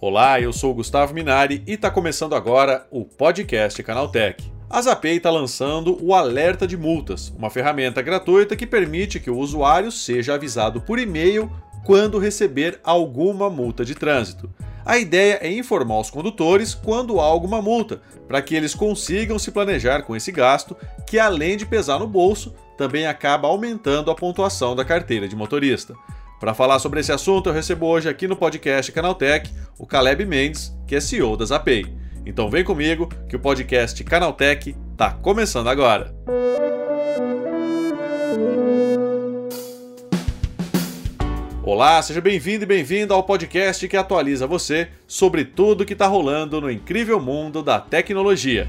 Olá, eu sou Gustavo Minari e está começando agora o podcast Canaltech. A Zapay está lançando o Alerta de Multas, uma ferramenta gratuita que permite que o usuário seja avisado por e-mail quando receber alguma multa de trânsito. A ideia é informar os condutores quando há alguma multa, para que eles consigam se planejar com esse gasto, que além de pesar no bolso, também acaba aumentando a pontuação da carteira de motorista. Para falar sobre esse assunto, eu recebo hoje aqui no podcast Canaltech o Caleb Mendes, que é CEO da Zapay. Então vem comigo que o podcast Canaltech está começando agora. Olá, seja bem-vindo e bem-vinda ao podcast que atualiza você sobre tudo que está rolando no incrível mundo da tecnologia.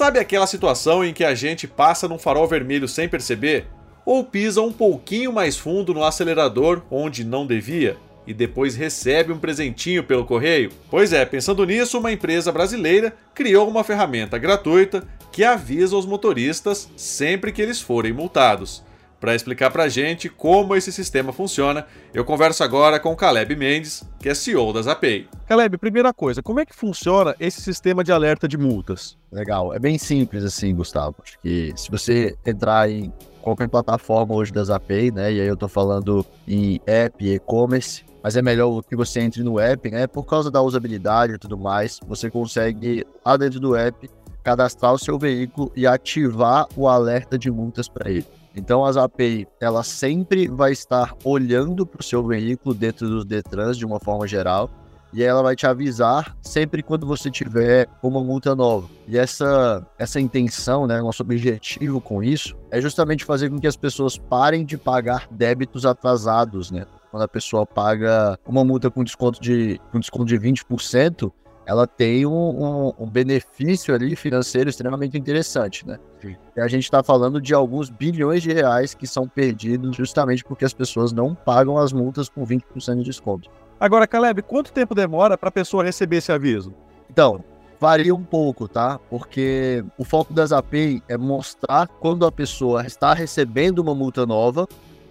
Sabe aquela situação em que a gente passa num farol vermelho sem perceber? Ou pisa um pouquinho mais fundo no acelerador onde não devia? E depois recebe um presentinho pelo correio? Pois é, pensando nisso, uma empresa brasileira criou uma ferramenta gratuita que avisa os motoristas sempre que eles forem multados. Para explicar para a gente como esse sistema funciona, eu converso agora com Caleb Mendes, que é CEO da Zapay. Caleb, primeira coisa, como é que funciona esse sistema de alerta de multas? Legal, é bem simples assim, Gustavo. Acho que se você entrar em qualquer plataforma hoje da Zapay, né, e aí eu estou falando em app, e-commerce, mas é melhor que você entre no app, né, por causa da usabilidade e tudo mais, você consegue lá dentro do app cadastrar o seu veículo e ativar o alerta de multas para ele. Então a API ela sempre vai estar olhando para o seu veículo dentro dos Detrans de uma forma geral e ela vai te avisar sempre quando você tiver uma multa nova. E essa essa intenção, né, nosso objetivo com isso é justamente fazer com que as pessoas parem de pagar débitos atrasados, né? Quando a pessoa paga uma multa com desconto de com desconto de 20%, ela tem um, um, um, benefício ali financeiro extremamente interessante, né? Sim. E a gente está falando de alguns bilhões de reais que são perdidos justamente porque as pessoas não pagam as multas com 20% de desconto. Agora, Caleb, quanto tempo demora para a pessoa receber esse aviso? Então, varia um pouco, tá? Porque o foco das API é mostrar quando a pessoa está recebendo uma multa nova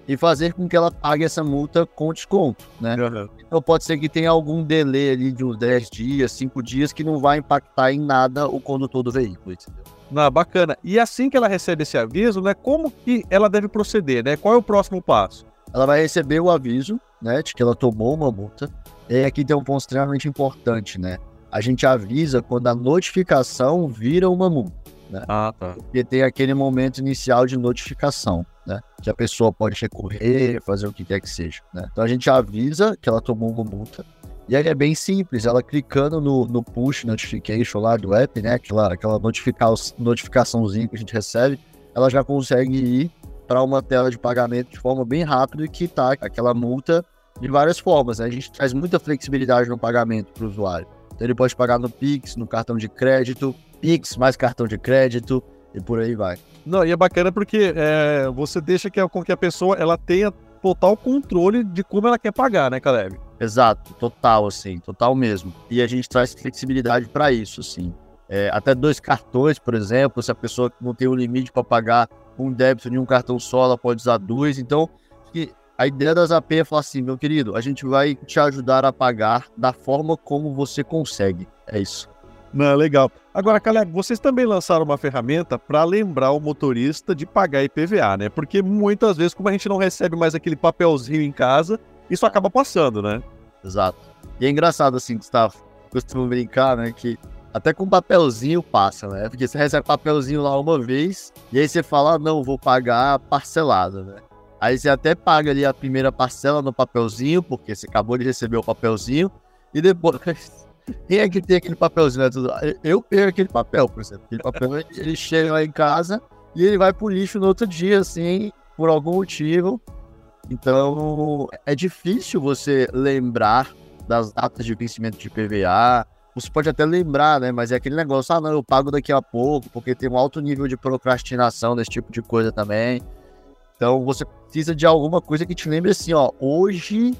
e fazer com que ela pague essa multa com desconto, né? Uhum. Então pode ser que tenha algum delay ali de uns 10 dias, 5 dias, que não vai impactar em nada o condutor do veículo, entendeu? Ah, bacana. E assim que ela recebe esse aviso, né, como que ela deve proceder, né? Qual é o próximo passo? Ela vai receber o aviso, né, de que ela tomou uma multa. E aqui tem um ponto extremamente importante, né? A gente avisa quando a notificação vira uma multa. Né? Ah, tá. Porque tem aquele momento inicial de notificação? Que a pessoa pode recorrer, fazer o que quer que seja, né? Então a gente avisa que ela tomou uma multa. E aí é bem simples, ela clicando no, no push notification lá do app, né? Aquela, aquela notificaçãozinha que a gente recebe, ela já consegue ir para uma tela de pagamento de forma bem rápida e quitar aquela multa de várias formas. Né? A gente traz muita flexibilidade no pagamento para o usuário. Então ele pode pagar no Pix, no cartão de crédito, Pix, mais cartão de crédito e por aí vai. Não, e é bacana porque é, você deixa que, com que a pessoa ela tenha total controle de como ela quer pagar, né, Caleb? Exato, total, assim, total mesmo. E a gente traz flexibilidade para isso, assim. É, até dois cartões, por exemplo, se a pessoa não tem um limite para pagar um débito de um cartão só, ela pode usar dois. Então, a ideia das AP é falar assim, meu querido, a gente vai te ajudar a pagar da forma como você consegue. É isso. Não, legal. Agora, Caleb, vocês também lançaram uma ferramenta para lembrar o motorista de pagar IPVA, né? Porque muitas vezes, como a gente não recebe mais aquele papelzinho em casa, isso acaba passando, né? Exato. E é engraçado assim, Gustavo, costumo brincar, né, que até com papelzinho passa, né? Porque você recebe papelzinho lá uma vez, e aí você fala, ah, não, vou pagar parcelado, né? Aí você até paga ali a primeira parcela no papelzinho, porque você acabou de receber o papelzinho, e depois quem é que tem aquele papelzinho? Né? Eu perco aquele papel, por exemplo. Aquele papel, ele chega lá em casa e ele vai pro lixo no outro dia, assim, por algum motivo. Então, é difícil você lembrar das datas de vencimento de PVA. Você pode até lembrar, né? Mas é aquele negócio, ah, não, eu pago daqui a pouco, porque tem um alto nível de procrastinação desse tipo de coisa também. Então, você precisa de alguma coisa que te lembre assim, ó, hoje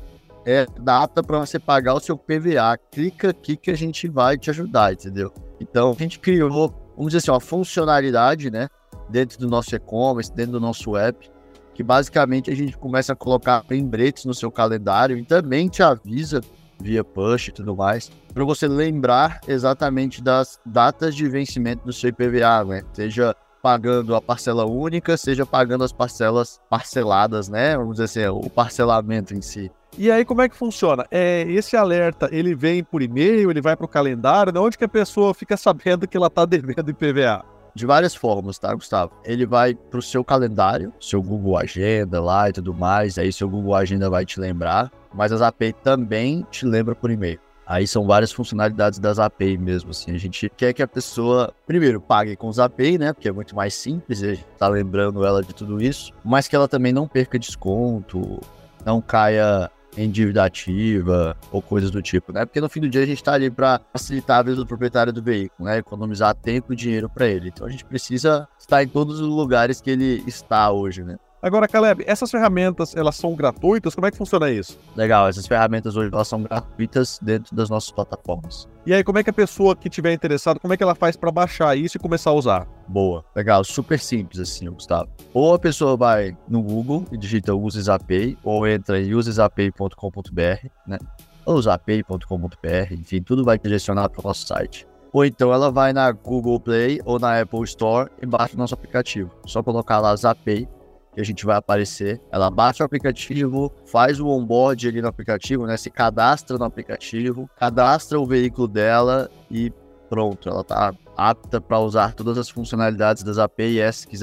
é data para você pagar o seu PVA. Clica aqui que a gente vai te ajudar, entendeu? Então, a gente criou, vamos dizer assim, uma funcionalidade, né? Dentro do nosso e-commerce, dentro do nosso app, que basicamente a gente começa a colocar lembretes no seu calendário e também te avisa via push e tudo mais, para você lembrar exatamente das datas de vencimento do seu IPVA, né? Seja pagando a parcela única, seja pagando as parcelas parceladas, né? Vamos dizer assim, o parcelamento em si. E aí, como é que funciona? É, esse alerta, ele vem por e-mail, ele vai para o calendário, né? onde que a pessoa fica sabendo que ela está devendo IPVA? De várias formas, tá, Gustavo? Ele vai para o seu calendário, seu Google Agenda lá e tudo mais, aí seu Google Agenda vai te lembrar, mas as API também te lembra por e-mail. Aí são várias funcionalidades das API mesmo, assim. A gente quer que a pessoa, primeiro, pague com os API, né? Porque é muito mais simples, a gente tá lembrando ela de tudo isso. Mas que ela também não perca desconto, não caia em dívida ativa ou coisas do tipo, né? Porque no fim do dia a gente tá ali para facilitar a vida do proprietário do veículo, né? Economizar tempo e dinheiro para ele. Então a gente precisa estar em todos os lugares que ele está hoje, né? Agora, Caleb, essas ferramentas, elas são gratuitas? Como é que funciona isso? Legal, essas ferramentas hoje elas são gratuitas dentro das nossas plataformas. E aí, como é que a pessoa que tiver interessado, como é que ela faz para baixar isso e começar a usar? Boa, legal, super simples assim, Gustavo. Ou a pessoa vai no Google e digita UseSAPay, ou entra em usesapay.com.br, né? Ou usapay.com.br, enfim, tudo vai direcionar para o nosso site. Ou então ela vai na Google Play ou na Apple Store e baixa o nosso aplicativo. Só colocar lá Zapay que a gente vai aparecer. Ela baixa o aplicativo, faz o onboard ali no aplicativo, né? Se cadastra no aplicativo, cadastra o veículo dela e pronto, ela tá apta para usar todas as funcionalidades das APIs que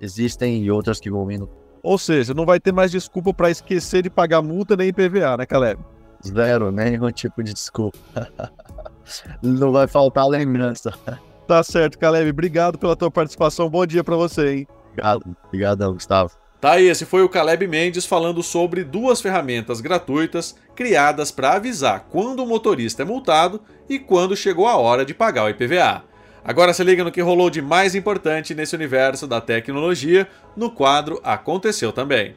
existem e outras que vão vindo. Ou seja, não vai ter mais desculpa para esquecer de pagar multa nem IPVA, né, Caleb? Zero, nenhum tipo de desculpa. não vai faltar lembrança. Tá certo, Caleb. Obrigado pela tua participação. Bom dia para você, hein? Obrigado, obrigadão, Gustavo. Tá aí, esse foi o Caleb Mendes falando sobre duas ferramentas gratuitas criadas para avisar quando o motorista é multado e quando chegou a hora de pagar o IPVA. Agora se liga no que rolou de mais importante nesse universo da tecnologia no quadro Aconteceu Também.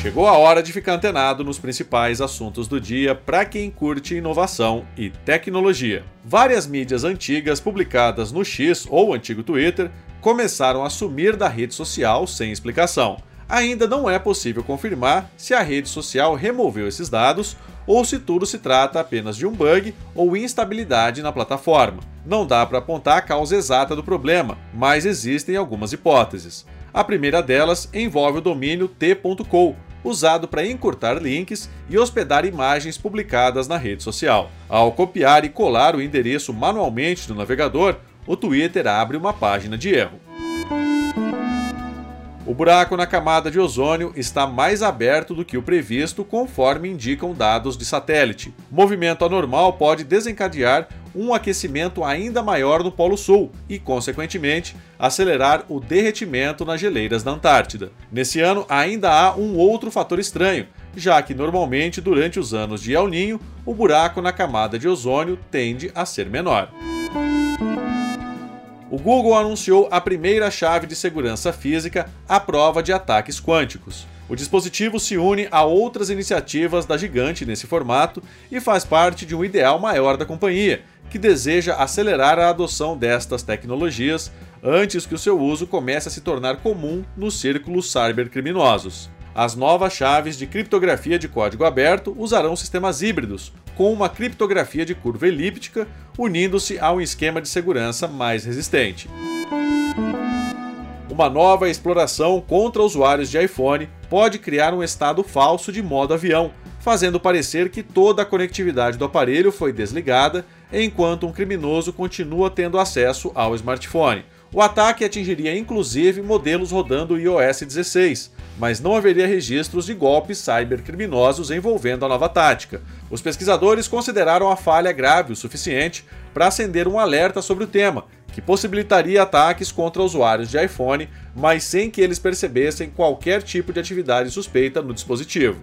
Chegou a hora de ficar antenado nos principais assuntos do dia para quem curte inovação e tecnologia. Várias mídias antigas publicadas no X ou antigo Twitter começaram a sumir da rede social sem explicação. Ainda não é possível confirmar se a rede social removeu esses dados ou se tudo se trata apenas de um bug ou instabilidade na plataforma. Não dá para apontar a causa exata do problema, mas existem algumas hipóteses. A primeira delas envolve o domínio t.co, usado para encurtar links e hospedar imagens publicadas na rede social. Ao copiar e colar o endereço manualmente no navegador, o Twitter abre uma página de erro. O buraco na camada de ozônio está mais aberto do que o previsto, conforme indicam dados de satélite. Movimento anormal pode desencadear um aquecimento ainda maior no Polo Sul e, consequentemente, acelerar o derretimento nas geleiras da Antártida. Nesse ano, ainda há um outro fator estranho, já que normalmente durante os anos de El Ninho, o buraco na camada de ozônio tende a ser menor. O Google anunciou a primeira chave de segurança física à prova de ataques quânticos. O dispositivo se une a outras iniciativas da gigante nesse formato e faz parte de um ideal maior da companhia, que deseja acelerar a adoção destas tecnologias antes que o seu uso comece a se tornar comum nos círculos cybercriminosos. As novas chaves de criptografia de código aberto usarão sistemas híbridos, com uma criptografia de curva elíptica, unindo-se a um esquema de segurança mais resistente. Uma nova exploração contra usuários de iPhone pode criar um estado falso de modo avião, fazendo parecer que toda a conectividade do aparelho foi desligada enquanto um criminoso continua tendo acesso ao smartphone. O ataque atingiria inclusive modelos rodando iOS 16, mas não haveria registros de golpes cybercriminosos envolvendo a nova tática. Os pesquisadores consideraram a falha grave o suficiente para acender um alerta sobre o tema, que possibilitaria ataques contra usuários de iPhone, mas sem que eles percebessem qualquer tipo de atividade suspeita no dispositivo.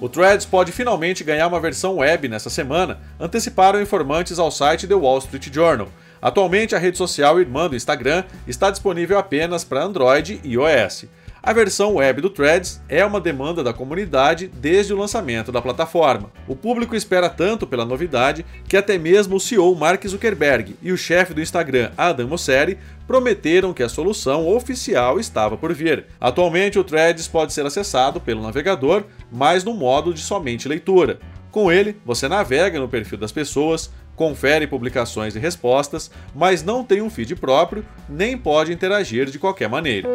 O Threads pode finalmente ganhar uma versão web nessa semana, anteciparam informantes ao site The Wall Street Journal. Atualmente, a rede social irmã do Instagram está disponível apenas para Android e iOS. A versão web do Threads é uma demanda da comunidade desde o lançamento da plataforma. O público espera tanto pela novidade que até mesmo o CEO Mark Zuckerberg e o chefe do Instagram, Adam Mosseri, prometeram que a solução oficial estava por vir. Atualmente, o Threads pode ser acessado pelo navegador, mas no modo de somente leitura. Com ele, você navega no perfil das pessoas, confere publicações e respostas, mas não tem um feed próprio, nem pode interagir de qualquer maneira.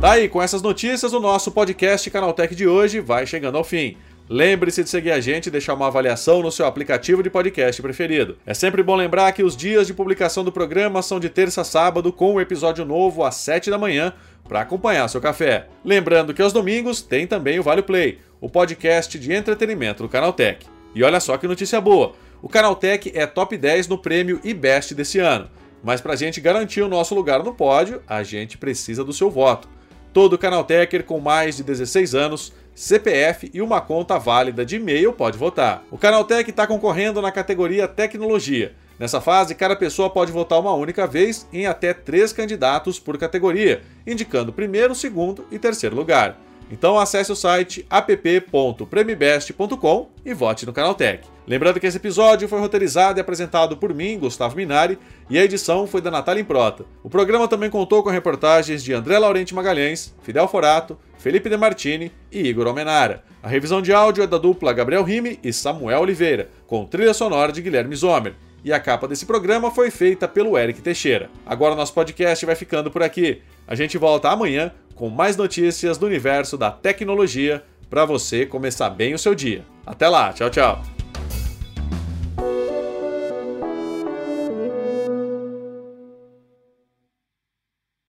Tá aí, com essas notícias, o nosso podcast Canaltech de hoje vai chegando ao fim. Lembre-se de seguir a gente e deixar uma avaliação no seu aplicativo de podcast preferido. É sempre bom lembrar que os dias de publicação do programa são de terça a sábado, com um episódio novo às 7 da manhã, para acompanhar seu café. Lembrando que aos domingos tem também o Vale Play, o podcast de entretenimento do Canaltech. E olha só que notícia boa! O Canaltech é top 10 no prêmio IBEST desse ano. Mas para a gente garantir o nosso lugar no pódio, a gente precisa do seu voto. Todo Canaltecher com mais de 16 anos, CPF e uma conta válida de e-mail pode votar. O Canaltech está concorrendo na categoria Tecnologia. Nessa fase, cada pessoa pode votar uma única vez em até três candidatos por categoria, indicando primeiro, segundo e terceiro lugar. Então acesse o site app.premibest.com e vote no Canaltech. Lembrando que esse episódio foi roteirizado e apresentado por mim, Gustavo Minari, e a edição foi da Natália Improta. O programa também contou com reportagens de André Laurenti Magalhães, Fidel Forato, Felipe De Martini e Igor Almenara. A revisão de áudio é da dupla Gabriel Rime e Samuel Oliveira, com trilha sonora de Guilherme Zomer. E a capa desse programa foi feita pelo Eric Teixeira. Agora nosso podcast vai ficando por aqui. A gente volta amanhã com mais notícias do universo da tecnologia para você começar bem o seu dia. Até lá, tchau, tchau.